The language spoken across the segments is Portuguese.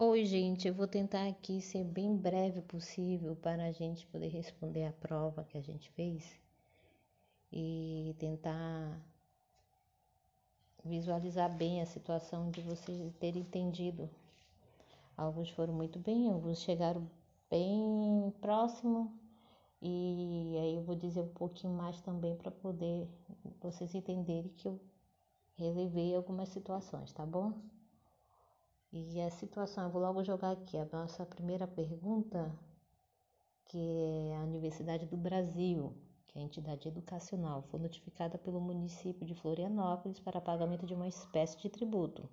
Oi, gente, eu vou tentar aqui ser bem breve possível para a gente poder responder a prova que a gente fez e tentar visualizar bem a situação de vocês terem entendido. Alguns foram muito bem, alguns chegaram bem próximo e aí eu vou dizer um pouquinho mais também para poder vocês entenderem que eu relevei algumas situações, tá bom? E a situação, eu vou logo jogar aqui a nossa primeira pergunta, que é a Universidade do Brasil, que é a entidade educacional, foi notificada pelo município de Florianópolis para pagamento de uma espécie de tributo,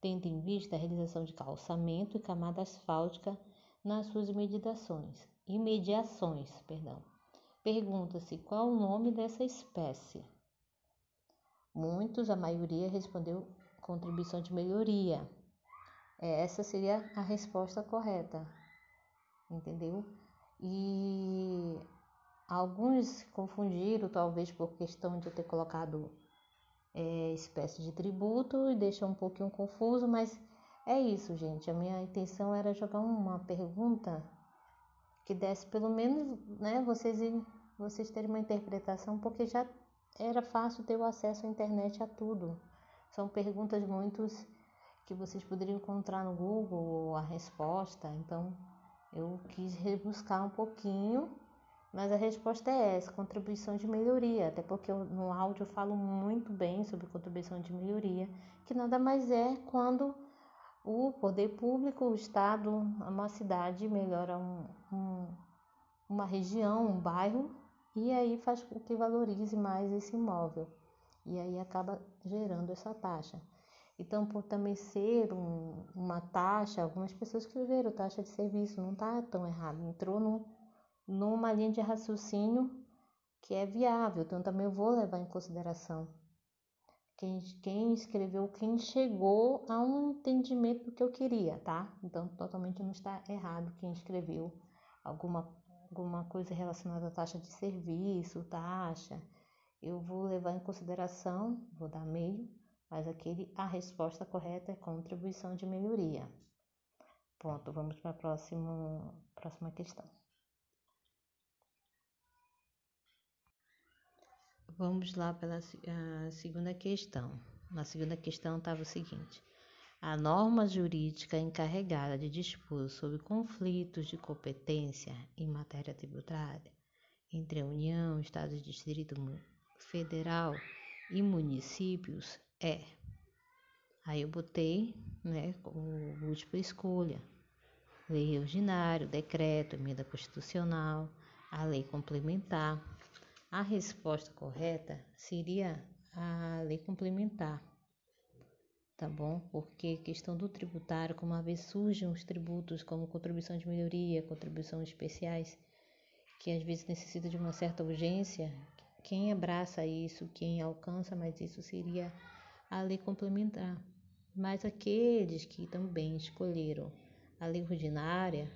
tendo em vista a realização de calçamento e camada asfáltica nas suas imediações. Imediações, perdão. Pergunta-se qual o nome dessa espécie. Muitos, a maioria respondeu contribuição de melhoria é, essa seria a resposta correta, entendeu? E alguns confundiram, talvez por questão de eu ter colocado é, espécie de tributo e deixou um pouquinho confuso, mas é isso, gente. A minha intenção era jogar uma pergunta que desse pelo menos, né, vocês, vocês terem uma interpretação, porque já era fácil ter o acesso à internet a tudo. São perguntas muito que vocês poderiam encontrar no Google a resposta. Então, eu quis rebuscar um pouquinho, mas a resposta é essa: contribuição de melhoria. Até porque eu, no áudio eu falo muito bem sobre contribuição de melhoria, que nada mais é quando o poder público, o Estado, uma cidade melhora um, um, uma região, um bairro, e aí faz com que valorize mais esse imóvel. E aí acaba gerando essa taxa. Então, por também ser um, uma taxa, algumas pessoas escreveram taxa de serviço, não está tão errado, entrou numa linha de raciocínio que é viável, então também eu vou levar em consideração. Quem, quem escreveu, quem chegou a um entendimento do que eu queria, tá? Então, totalmente não está errado quem escreveu alguma, alguma coisa relacionada à taxa de serviço, taxa. Eu vou levar em consideração, vou dar meio, mas aquele a resposta correta é contribuição de melhoria. Ponto. Vamos para a próxima, próxima questão. Vamos lá pela segunda questão. Na segunda questão estava o seguinte: a norma jurídica encarregada de dispor sobre conflitos de competência em matéria tributária entre a União, Estados Distrito Federal e municípios é. Aí eu botei, né, como múltipla escolha. Lei ordinária, decreto, emenda constitucional, a lei complementar. A resposta correta seria a lei complementar, tá bom? Porque questão do tributário, como uma vez surgem os tributos como contribuição de melhoria, contribuições especiais, que às vezes necessita de uma certa urgência, quem abraça isso, quem alcança mais isso seria a lei complementar. Mas aqueles que também escolheram a lei ordinária,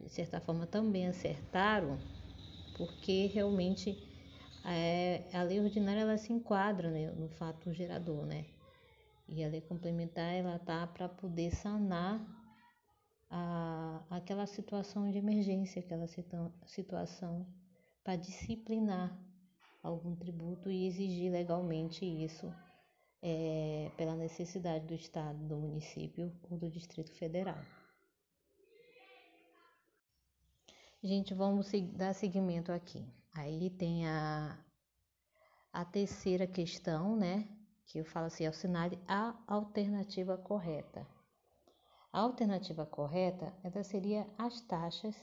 de certa forma também acertaram, porque realmente é, a lei ordinária ela se enquadra né, no fato gerador, né? E a lei complementar ela tá para poder sanar a, aquela situação de emergência, aquela situação para disciplinar algum tributo e exigir legalmente isso é, pela necessidade do Estado, do município ou do Distrito Federal. Gente, vamos dar seguimento aqui. Aí tem a, a terceira questão, né? Que eu falo assim, assinale a alternativa correta. A alternativa correta, ela seria as taxas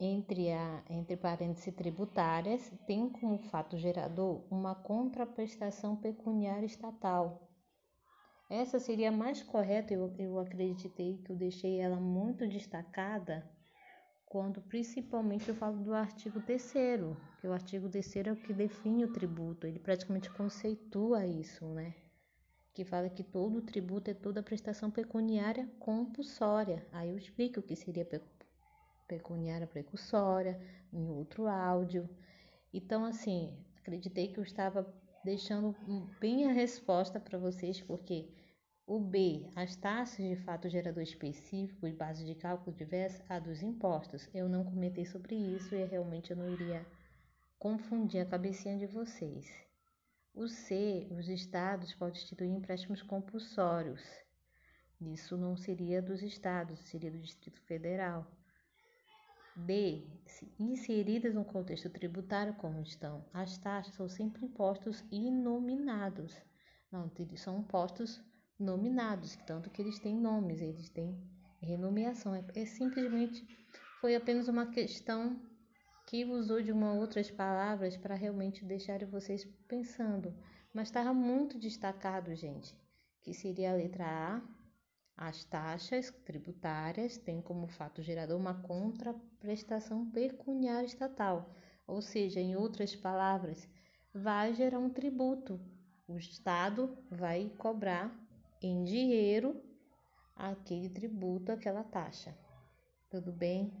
entre, a, entre parênteses tributárias, tem como fato gerador uma contraprestação pecuniária estatal. Essa seria a mais correta, eu, eu acreditei que eu deixei ela muito destacada quando principalmente eu falo do artigo 3 que o artigo 3 é o que define o tributo, ele praticamente conceitua isso, né? Que fala que todo tributo é toda prestação pecuniária compulsória. Aí eu explico o que seria pecuniária precursória, em outro áudio. Então, assim, acreditei que eu estava deixando bem a resposta para vocês, porque O B, as taxas de fato gerador específico e base de cálculo diversa, a dos impostos. Eu não comentei sobre isso e realmente eu não iria confundir a cabecinha de vocês. O C, os estados podem instituir empréstimos compulsórios. Isso não seria dos estados, seria do Distrito Federal. D. Inseridas no contexto tributário como estão, as taxas são sempre impostos inominados. Não, são impostos nominados, tanto que eles têm nomes, eles têm renomeação. É, é simplesmente foi apenas uma questão que usou de uma outras palavras para realmente deixar vocês pensando. Mas estava muito destacado, gente, que seria a letra A. As taxas tributárias têm como fato gerador uma contraprestação pecuniária estatal, ou seja, em outras palavras, vai gerar um tributo. O Estado vai cobrar em dinheiro aquele tributo, aquela taxa. Tudo bem?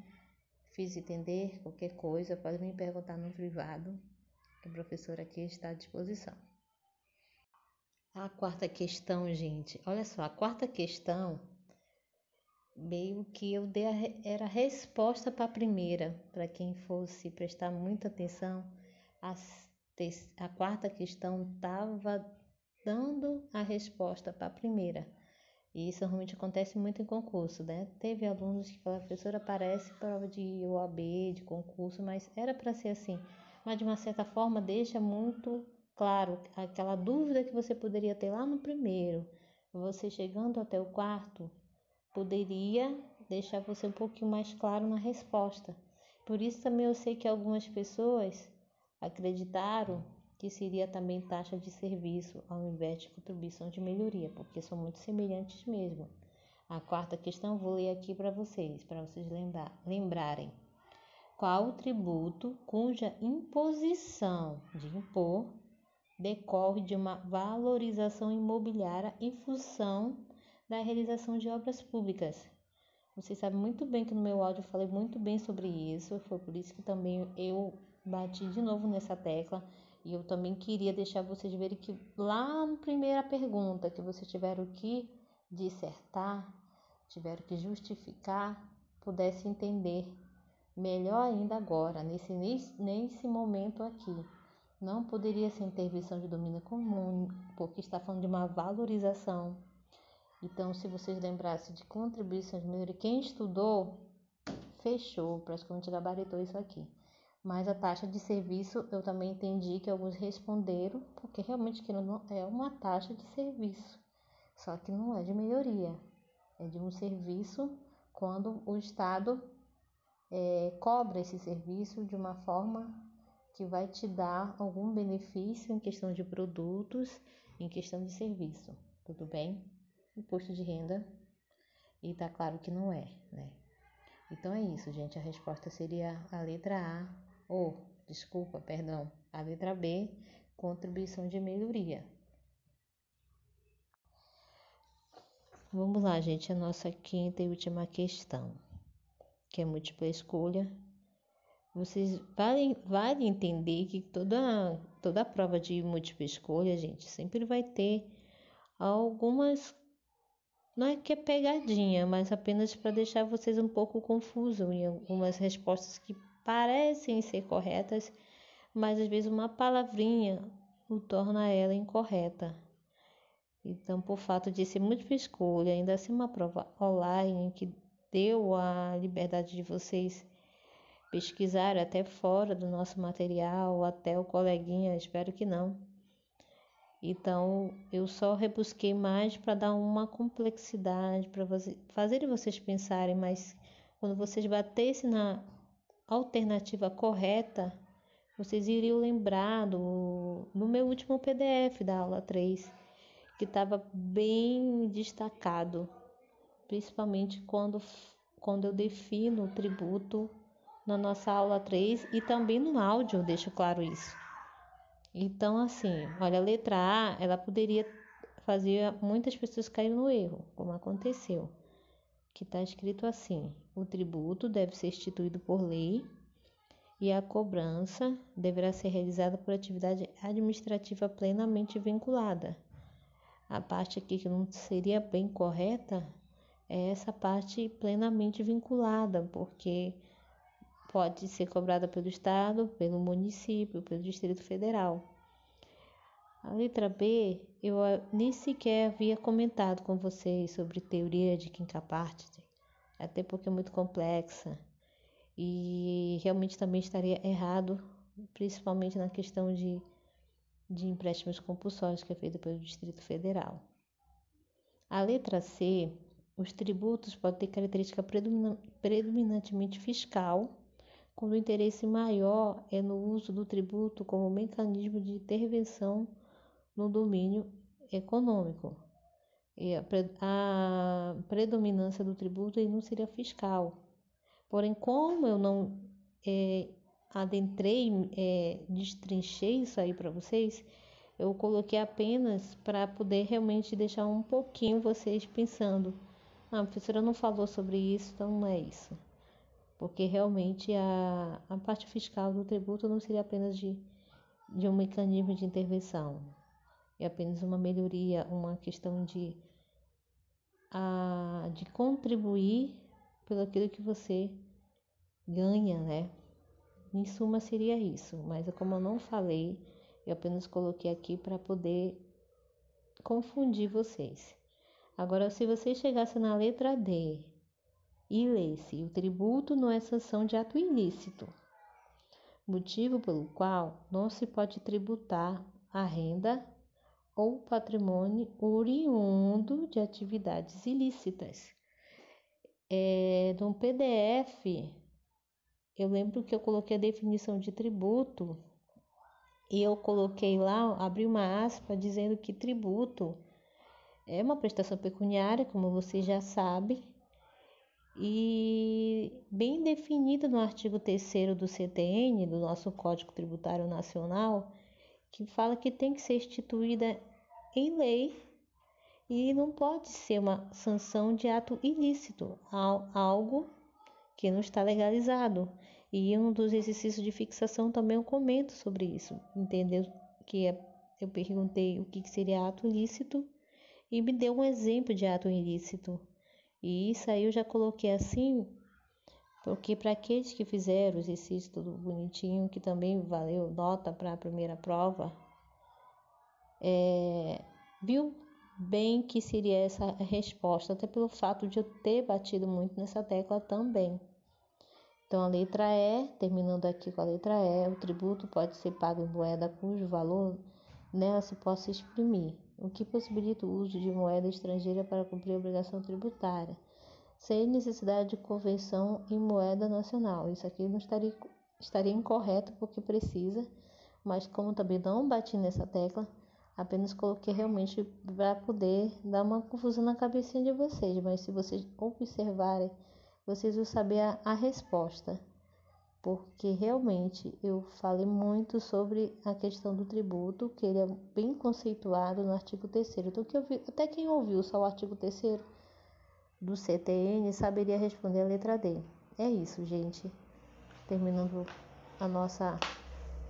Fiz entender qualquer coisa, pode me perguntar no privado, que a professora aqui está à disposição. A quarta questão, gente, olha só, a quarta questão meio que eu dei a, era a resposta para a primeira, para quem fosse prestar muita atenção, a, a quarta questão estava dando a resposta para a primeira. E isso realmente acontece muito em concurso, né? Teve alunos que falaram, professora, parece prova de OAB, de concurso, mas era para ser assim. Mas de uma certa forma deixa muito claro aquela dúvida que você poderia ter lá no primeiro. Você chegando até o quarto, poderia deixar você um pouquinho mais claro na resposta. Por isso também eu sei que algumas pessoas acreditaram que seria também taxa de serviço ao invés de contribuição de melhoria, porque são muito semelhantes mesmo. A quarta questão vou ler aqui para vocês, para vocês lembrar, lembrarem. Qual o tributo cuja imposição de impor decorre de uma valorização imobiliária em função da realização de obras públicas? Vocês sabem muito bem que no meu áudio eu falei muito bem sobre isso, foi por isso que também eu bati de novo nessa tecla e eu também queria deixar vocês verem que lá na primeira pergunta que vocês tiveram que dissertar, tiveram que justificar, pudesse entender melhor ainda agora, nesse, nesse momento aqui. Não poderia ser intervenção de domínio comum, porque está falando de uma valorização. Então, se vocês lembrassem de contribuições de quem estudou, fechou, praticamente gabaritou isso aqui. Mas a taxa de serviço eu também entendi que alguns responderam, porque realmente que não é uma taxa de serviço, só que não é de melhoria, é de um serviço quando o Estado é, cobra esse serviço de uma forma que vai te dar algum benefício em questão de produtos, em questão de serviço, tudo bem? Imposto de renda, e tá claro que não é, né? Então é isso, gente. A resposta seria a letra A, ou, desculpa, perdão, a letra B, contribuição de melhoria. Vamos lá, gente, a nossa quinta e última questão, que é múltipla escolha. Vocês vale, vale entender que toda, toda prova de múltipla escolha, gente, sempre vai ter algumas. Não é que é pegadinha, mas apenas para deixar vocês um pouco confusos em algumas respostas que parecem ser corretas, mas às vezes uma palavrinha o torna ela incorreta. Então, por fato de ser múltipla escolha, ainda assim uma prova online que deu a liberdade de vocês pesquisar até fora do nosso material, até o coleguinha, espero que não. Então, eu só rebusquei mais para dar uma complexidade, para fazer vocês pensarem, mas quando vocês batessem na alternativa correta, vocês iriam lembrar do, no meu último PDF da aula 3, que estava bem destacado, principalmente quando, quando eu defino o tributo na nossa aula 3 e também no áudio, deixo claro isso. Então, assim, olha, a letra A, ela poderia fazer muitas pessoas caírem no erro, como aconteceu que está escrito assim: o tributo deve ser instituído por lei e a cobrança deverá ser realizada por atividade administrativa plenamente vinculada. A parte aqui que não seria bem correta é essa parte plenamente vinculada, porque pode ser cobrada pelo Estado, pelo município, pelo Distrito Federal. A letra B, eu nem sequer havia comentado com vocês sobre teoria de quinta parte, até porque é muito complexa e realmente também estaria errado, principalmente na questão de, de empréstimos compulsórios que é feita pelo Distrito Federal. A letra C, os tributos podem ter característica predominantemente fiscal quando o interesse maior é no uso do tributo como mecanismo de intervenção no domínio econômico. E a, predominância do tributo não seria fiscal. Porém, como eu não é, adentrei, é, destrinchei isso aí para vocês, eu coloquei apenas para poder realmente deixar um pouquinho vocês pensando. Ah, a professora não falou sobre isso, então não é isso porque realmente a, a parte fiscal do tributo não seria apenas de, de um mecanismo de intervenção, é apenas uma melhoria, uma questão de, a, de contribuir pelo aquilo que você ganha, né? Em suma, seria isso, mas como eu não falei, eu apenas coloquei aqui para poder confundir vocês. Agora, se você chegasse na letra D e lê-se: o tributo não é sanção de ato ilícito, motivo pelo qual não se pode tributar a renda ou patrimônio oriundo de atividades ilícitas. É, no PDF, eu lembro que eu coloquei a definição de tributo e eu coloquei lá, abri uma aspa dizendo que tributo é uma prestação pecuniária, como você já sabe, e bem definida no artigo 3 do CTN, do nosso Código Tributário Nacional, que fala que tem que ser instituída em lei e não pode ser uma sanção de ato ilícito, algo que não está legalizado. E um dos exercícios de fixação também eu comento sobre isso, entendeu? Que é, eu perguntei o que seria ato ilícito e me deu um exemplo de ato ilícito. E isso aí eu já coloquei assim, porque para aqueles que fizeram o exercício tudo bonitinho, que também valeu nota para a primeira prova, é, viu bem que seria essa resposta, até pelo fato de eu ter batido muito nessa tecla também. Então, a letra E, terminando aqui com a letra E, o tributo pode ser pago em moeda cujo valor nela se possa exprimir o que possibilita o uso de moeda estrangeira para cumprir a obrigação tributária, sem necessidade de conversão em moeda nacional. Isso aqui não estaria, estaria incorreto porque precisa, mas como também não bati nessa tecla, apenas coloquei realmente para poder dar uma confusão na cabecinha de vocês, mas se vocês observarem, vocês vão saber a, a resposta porque realmente eu falei muito sobre a questão do tributo, que ele é bem conceituado no artigo 3 Então, que vi, até quem ouviu só o artigo 3 do CTN saberia responder a letra D. É isso, gente. Terminando a nossa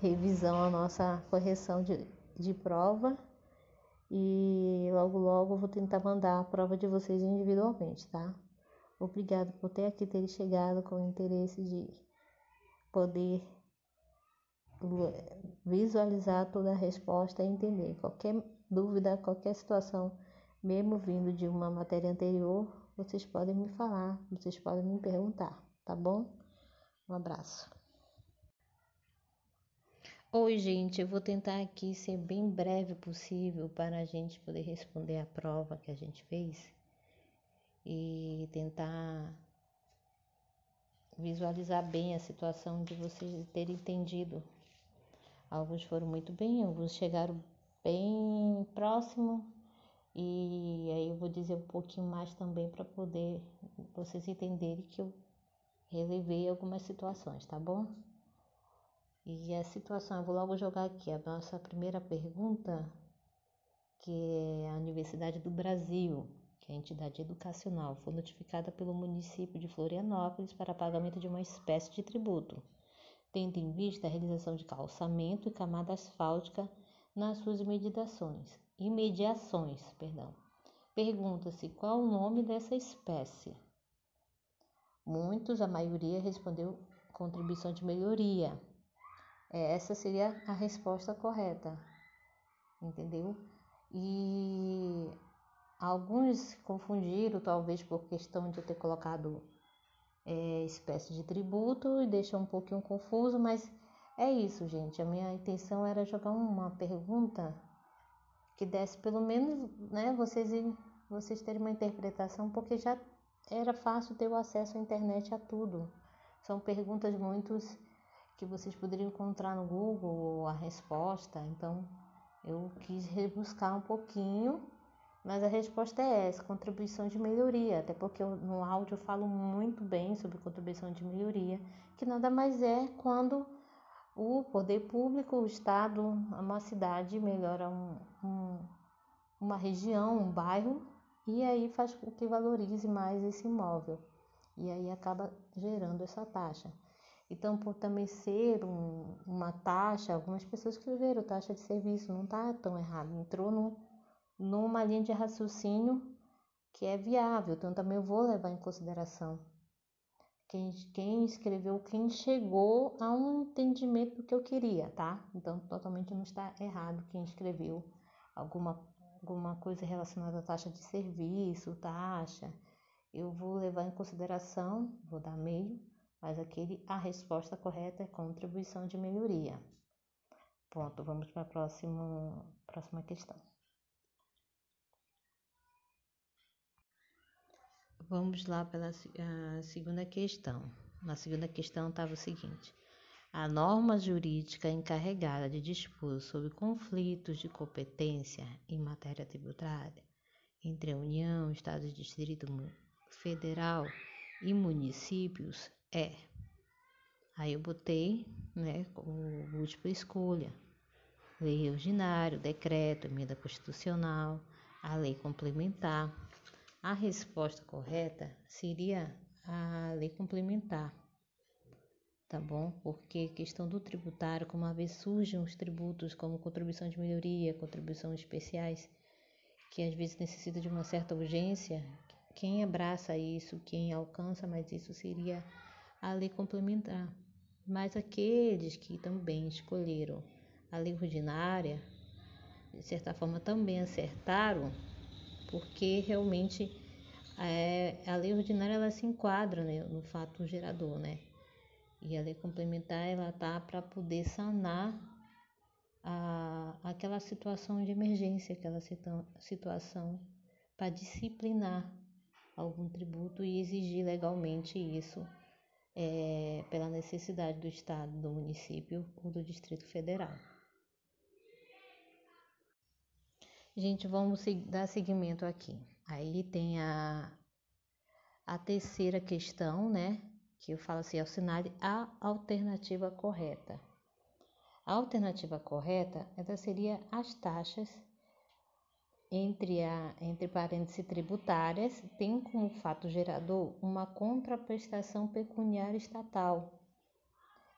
revisão, a nossa correção de, de prova. E logo, logo vou tentar mandar a prova de vocês individualmente, tá? Obrigado por ter aqui ter chegado com interesse de poder visualizar toda a resposta e entender qualquer dúvida, qualquer situação, mesmo vindo de uma matéria anterior, vocês podem me falar, vocês podem me perguntar, tá bom? Um abraço. Oi, gente, eu vou tentar aqui ser bem breve possível para a gente poder responder a prova que a gente fez e tentar visualizar bem a situação de vocês terem entendido. Alguns foram muito bem, alguns chegaram bem próximo e aí eu vou dizer um pouquinho mais também para poder vocês entenderem que eu relevei algumas situações, tá bom? E a situação, eu vou logo jogar aqui a nossa primeira pergunta, que é a Universidade do Brasil a entidade educacional foi notificada pelo município de Florianópolis para pagamento de uma espécie de tributo, tendo em vista a realização de calçamento e camada asfáltica nas suas mediações, imediações, perdão. Pergunta-se qual o nome dessa espécie. Muitos, a maioria respondeu contribuição de melhoria. É, essa seria a resposta correta, entendeu? E alguns confundiram, talvez por questão de eu ter colocado é, espécie de tributo e deixou um pouquinho confuso, mas é isso, gente. A minha intenção era jogar uma pergunta que desse pelo menos, né, vocês, vocês terem uma interpretação, porque já era fácil ter o acesso à internet a tudo. São perguntas muitos que vocês poderiam encontrar no Google a resposta, então eu quis rebuscar um pouquinho, mas a resposta é essa, contribuição de melhoria, até porque eu, no áudio eu falo muito bem sobre contribuição de melhoria, que nada mais é quando o poder público, o Estado, uma cidade melhora um, um, uma região, um bairro, e aí faz com que valorize mais esse imóvel. E aí acaba gerando essa taxa. Então, por também ser um, uma taxa, algumas pessoas escreveram taxa de serviço, não está tão errado, entrou no, numa linha de raciocínio que é viável, então também eu vou levar em consideração quem, quem escreveu, quem chegou a um entendimento do que eu queria, tá? Então, totalmente não está errado quem escreveu alguma, alguma coisa relacionada à taxa de serviço, taxa. Eu vou levar em consideração, vou dar meio, mas aquele, a resposta correta é contribuição de melhoria. Ponto, vamos para a próxima, próxima questão. Vamos lá pela segunda questão. Na segunda questão estava o seguinte: a norma jurídica encarregada de dispor sobre conflitos de competência em matéria tributária entre a União, Estados Distrito Federal e municípios é. Aí eu botei, né, como múltipla escolha: lei ordinária, decreto, emenda constitucional, a lei complementar a resposta correta seria a lei complementar, tá bom? Porque questão do tributário, como uma vez surgem os tributos como contribuição de melhoria, contribuição especiais, que às vezes necessita de uma certa urgência, quem abraça isso, quem alcança mais isso seria a lei complementar. Mas aqueles que também escolheram a lei ordinária, de certa forma também acertaram porque realmente é, a lei ordinária ela se enquadra né, no fato gerador, né? E a lei complementar ela tá para poder sanar a, aquela situação de emergência, aquela situação para disciplinar algum tributo e exigir legalmente isso é, pela necessidade do Estado, do município ou do Distrito Federal. Gente, vamos dar seguimento aqui. Aí tem a, a terceira questão, né? Que eu falo assim, assinale a alternativa correta. A alternativa correta, ela seria as taxas entre, a, entre parênteses tributárias, tem como fato gerador uma contraprestação pecuniária estatal.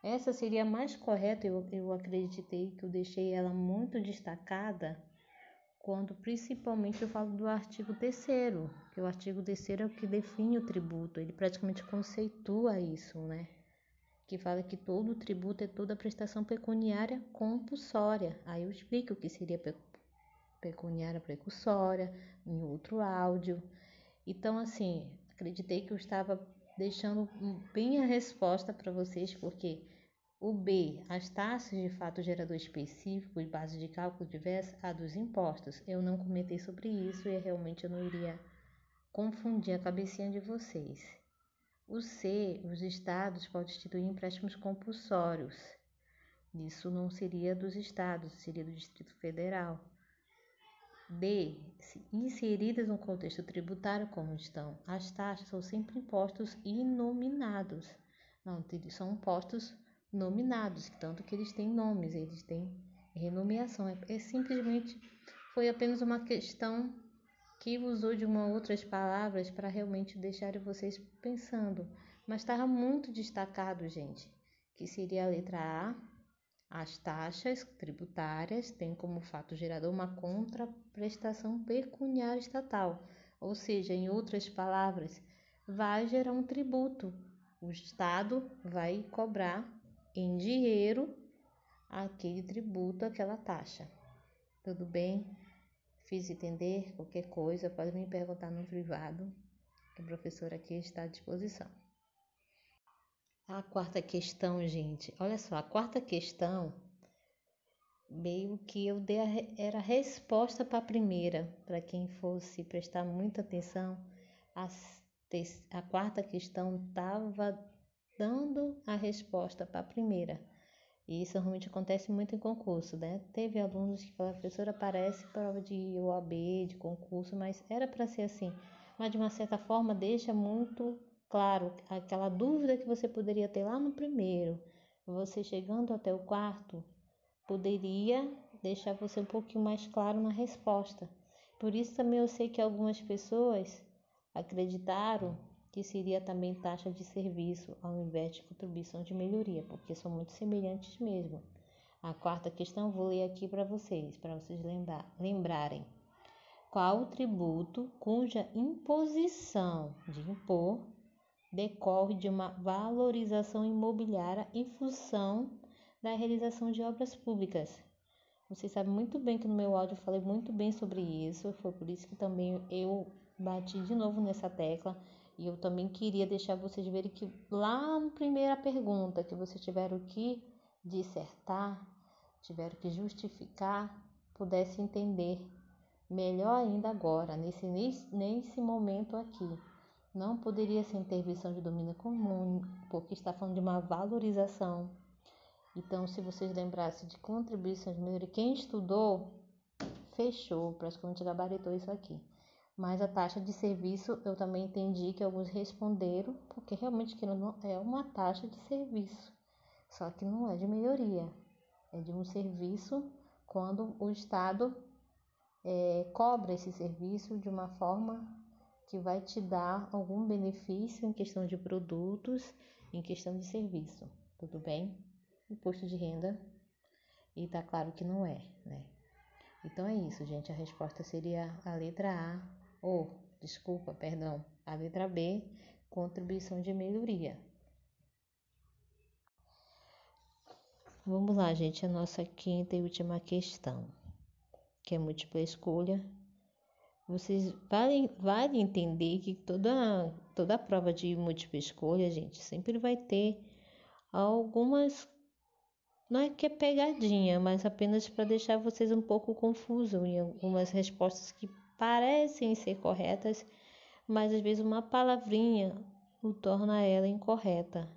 Essa seria mais correta, eu, eu acreditei que eu deixei ela muito destacada quando principalmente eu falo do artigo 3 que o artigo 3 é o que define o tributo, ele praticamente conceitua isso, né? Que fala que todo tributo é toda prestação pecuniária compulsória. Aí eu explico o que seria pecuniária precursória em outro áudio. Então, assim, acreditei que eu estava deixando bem a resposta para vocês, porque o B, as taxas de fato gerador específico e base de cálculo diversa, a dos impostos. Eu não comentei sobre isso e realmente eu não iria confundir a cabecinha de vocês. O C, os estados podem instituir empréstimos compulsórios. Isso não seria dos estados, seria do Distrito Federal. D, inseridas no contexto tributário como estão, as taxas são sempre impostos inominados. Não, são impostos nominados, tanto que eles têm nomes, eles têm renomeação. É, é simplesmente foi apenas uma questão que usou de uma outras palavras para realmente deixar vocês pensando, mas estava muito destacado, gente, que seria a letra A, As taxas tributárias têm como fato gerador uma contraprestação pecuniária estatal, ou seja, em outras palavras, vai gerar um tributo. O Estado vai cobrar em dinheiro aquele tributo, aquela taxa. Tudo bem? Fiz entender qualquer coisa, pode me perguntar no privado, que a professora aqui está à disposição. A quarta questão, gente, olha só, a quarta questão meio que eu dei a, era a resposta para a primeira, para quem fosse prestar muita atenção, a, a quarta questão estava dando a resposta para a primeira. E isso realmente acontece muito em concurso, né? Teve alunos que falaram, professora, parece prova de OAB, de concurso, mas era para ser assim. Mas de uma certa forma deixa muito Claro, aquela dúvida que você poderia ter lá no primeiro, você chegando até o quarto, poderia deixar você um pouquinho mais claro na resposta. Por isso também eu sei que algumas pessoas acreditaram que seria também taxa de serviço ao invés de contribuição de melhoria, porque são muito semelhantes mesmo. A quarta questão vou ler aqui para vocês, para vocês lembrar, lembrarem. Qual o tributo cuja imposição de impor decorre de uma valorização imobiliária em função da realização de obras públicas. Vocês sabem muito bem que no meu áudio eu falei muito bem sobre isso, foi por isso que também eu bati de novo nessa tecla e eu também queria deixar vocês verem que lá na primeira pergunta que vocês tiveram que dissertar, tiveram que justificar, pudesse entender melhor ainda agora, nesse, nesse momento aqui. Não poderia ser intervenção de domínio comum, porque está falando de uma valorização. Então, se vocês lembrassem de contribuições de quem estudou, fechou, praticamente gabaritou isso aqui. Mas a taxa de serviço, eu também entendi que alguns responderam, porque realmente que não é uma taxa de serviço, só que não é de melhoria, é de um serviço quando o Estado é, cobra esse serviço de uma forma que vai te dar algum benefício em questão de produtos, em questão de serviço, tudo bem? Imposto de renda, e tá claro que não é, né? Então é isso, gente. A resposta seria a letra A, ou, desculpa, perdão, a letra B, contribuição de melhoria. Vamos lá, gente, a nossa quinta e última questão, que é múltipla escolha vocês vale, vale entender que toda, toda prova de múltipla escolha, gente, sempre vai ter algumas. Não é que é pegadinha, mas apenas para deixar vocês um pouco confusos em algumas respostas que parecem ser corretas, mas às vezes uma palavrinha o torna ela incorreta.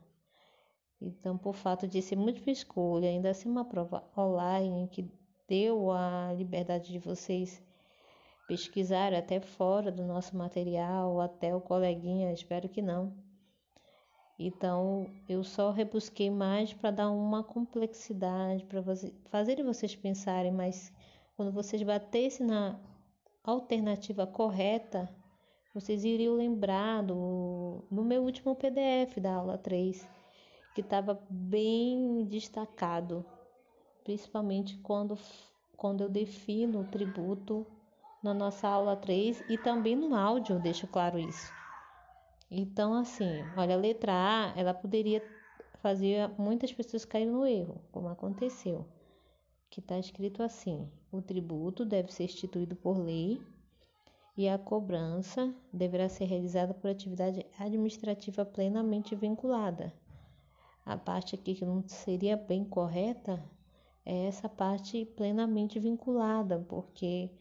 Então, por fato de ser múltipla escolha, ainda assim uma prova online que deu a liberdade de vocês pesquisar até fora do nosso material, até o coleguinha, espero que não. Então, eu só rebusquei mais para dar uma complexidade, para fazer vocês pensarem, mas quando vocês batessem na alternativa correta, vocês iriam lembrar do, no meu último PDF da aula 3, que estava bem destacado, principalmente quando, quando eu defino o tributo na nossa aula 3 e também no áudio, deixo claro isso. Então, assim, olha, a letra A, ela poderia fazer muitas pessoas caírem no erro, como aconteceu. Que está escrito assim: o tributo deve ser instituído por lei e a cobrança deverá ser realizada por atividade administrativa plenamente vinculada. A parte aqui que não seria bem correta é essa parte plenamente vinculada, porque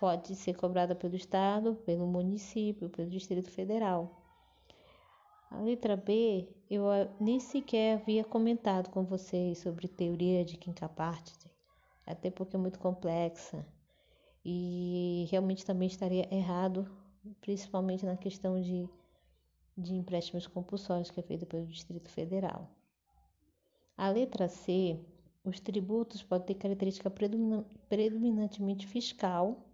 pode ser cobrada pelo Estado, pelo município, pelo Distrito Federal. A letra B, eu nem sequer havia comentado com vocês sobre teoria de quinta parte, até porque é muito complexa e realmente também estaria errado, principalmente na questão de, de empréstimos compulsórios que é feita pelo Distrito Federal. A letra C, os tributos podem ter característica predominantemente fiscal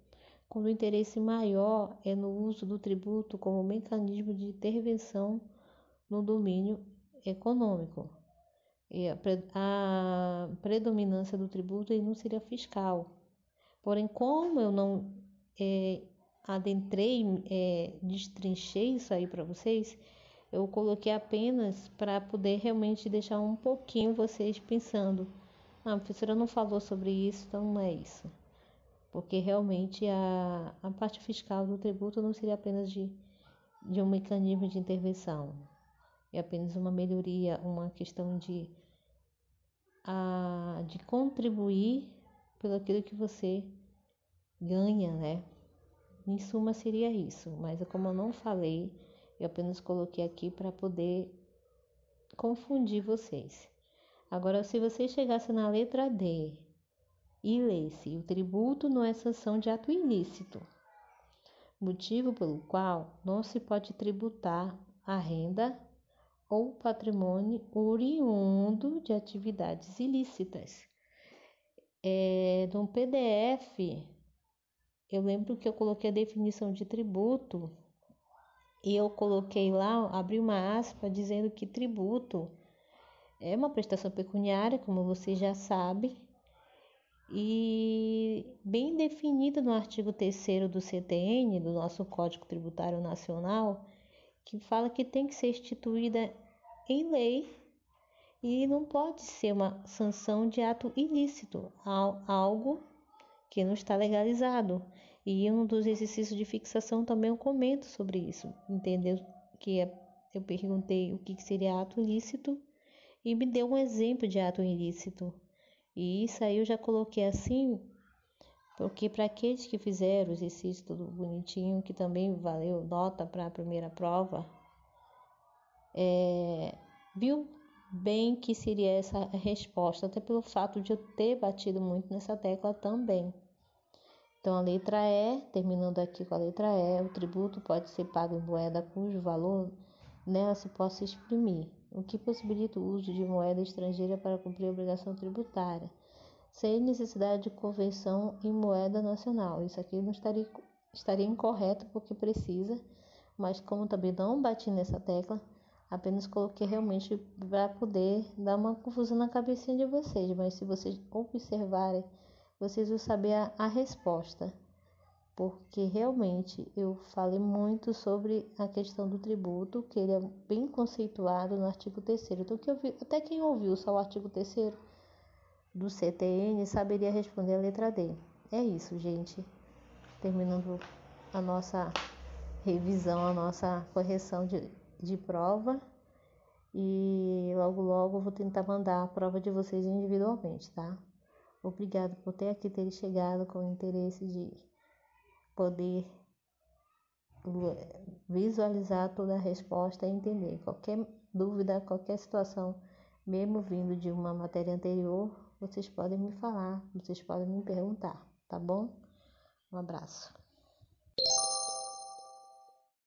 quando o interesse maior é no uso do tributo como mecanismo de intervenção no domínio econômico. a predominância do tributo não seria fiscal. Porém, como eu não é, adentrei, é, destrinchei isso aí para vocês, eu coloquei apenas para poder realmente deixar um pouquinho vocês pensando. Ah, a professora não falou sobre isso, então não é isso. Porque realmente a, a parte fiscal do tributo não seria apenas de, de um mecanismo de intervenção, é apenas uma melhoria, uma questão de, a, de contribuir pelo aquilo que você ganha, né? Em suma, seria isso, mas como eu não falei, eu apenas coloquei aqui para poder confundir vocês. Agora, se você chegasse na letra D e lesse: o tributo não é sanção de ato ilícito, motivo pelo qual não se pode tributar a renda ou patrimônio oriundo de atividades ilícitas. É, no PDF, eu lembro que eu coloquei a definição de tributo e eu coloquei lá, abri uma aspa dizendo que tributo é uma prestação pecuniária, como você já sabe, e bem definida no artigo 3 do CTN, do nosso Código Tributário Nacional, que fala que tem que ser instituída em lei e não pode ser uma sanção de ato ilícito, algo que não está legalizado. E um dos exercícios de fixação também eu comento sobre isso, entendeu? Que é, eu perguntei o que seria ato ilícito e me deu um exemplo de ato ilícito. E isso aí eu já coloquei assim, porque para aqueles que fizeram o exercício tudo bonitinho, que também valeu nota para a primeira prova, é, viu bem que seria essa resposta, até pelo fato de eu ter batido muito nessa tecla também. Então, a letra E, terminando aqui com a letra E, o tributo pode ser pago em moeda cujo valor nela se possa exprimir, o que possibilita o uso de moeda estrangeira para cumprir a obrigação tributária, sem necessidade de conversão em moeda nacional. Isso aqui não estaria, estaria incorreto porque precisa, mas como também não bati nessa tecla, Apenas coloquei realmente para poder dar uma confusão na cabecinha de vocês, mas se vocês observarem, vocês vão saber a, a resposta. Porque realmente eu falei muito sobre a questão do tributo, que ele é bem conceituado no artigo 3 Então, que vi, até quem ouviu só o artigo 3 do CTN saberia responder a letra D. É isso, gente. Terminando a nossa revisão, a nossa correção de de prova e logo logo vou tentar mandar a prova de vocês individualmente, tá? Obrigado por ter aqui ter chegado com o interesse de poder visualizar toda a resposta e entender qualquer dúvida, qualquer situação, mesmo vindo de uma matéria anterior, vocês podem me falar, vocês podem me perguntar, tá bom? Um abraço.